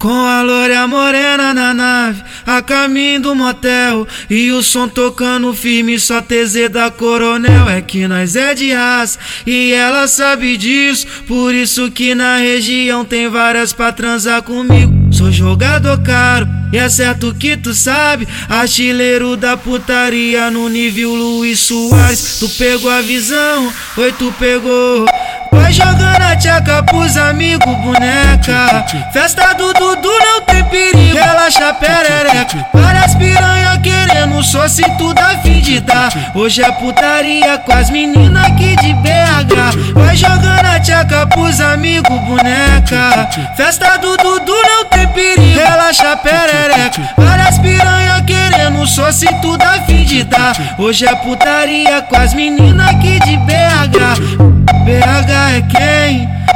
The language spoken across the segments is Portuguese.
Com a loura morena na nave, a caminho do motel E o som tocando firme, só TZ da coronel. É que nós é de raça e ela sabe disso. Por isso que na região tem várias pra transar comigo. Sou jogador caro e é certo que tu sabe. Artilheiro da putaria no nível Luiz Soares. Tu pegou a visão, oi tu pegou Vai jogando a tchaca pros amigos, boneca. Festa do Dudu não tem perigo. Relaxa perereca. Várias piranha querendo só se tudo a fim de dar. Hoje é putaria com as meninas aqui de BH. Vai jogando a tchaca pros amigos, boneca. Festa do Dudu não tem perigo. Relaxa perereca. Várias piranha querendo só se tudo a fim de dar. Hoje é putaria com as meninas aqui de BH.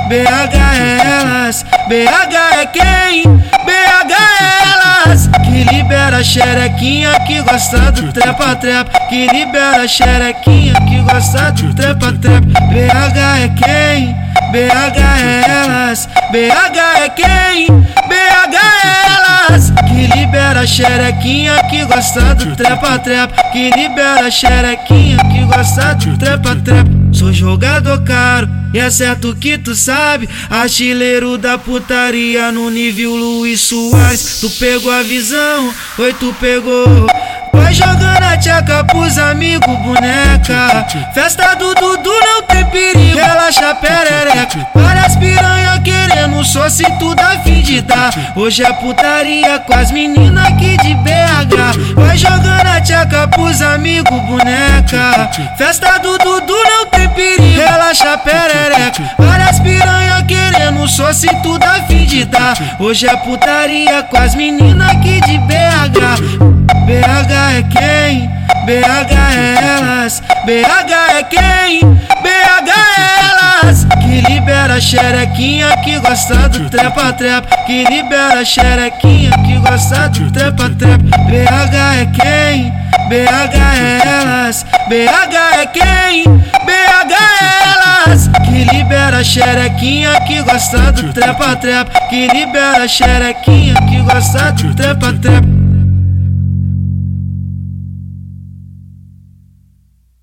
BH é elas. BH é quem? BH é elas. Que libera xerequinha que gosta do trepa trepa. Que libera xerequinha que gosta do trepa trepa. BH é quem? BH é elas. BH é quem? BH é elas. Que libera xerequinha que gosta do trepa trepa. Que libera xerequinha que gosta do trepa trepa. Sou jogador caro, e é certo que tu sabe. Artilheiro da putaria no nível Luiz Soares. Tu pegou a visão, oi, tu pegou. Vai jogando a tchaca pros amigos, boneca. Festa do Dudu não tem perigo. Relaxa perereca. Várias piranha querendo só se tudo a fim de dar. Hoje é putaria com as meninas aqui de BH. Vai jogando a tchaca pros amigos, boneca. Festa do Dudu não Relaxa perereca. Várias piranha querendo só se tudo a fim de dar. Hoje é putaria com as meninas aqui de BH. BH é quem? BH é elas. BH é quem? BH é elas. Que libera xerequinha que gosta do trepa trepa. Que libera xerequinha que gosta do trepa trepa. BH é quem? BH é elas. BH é quem? Xerequinha que gosta do trepa trepa. Que libera xerequinha que gosta do trepa trepa.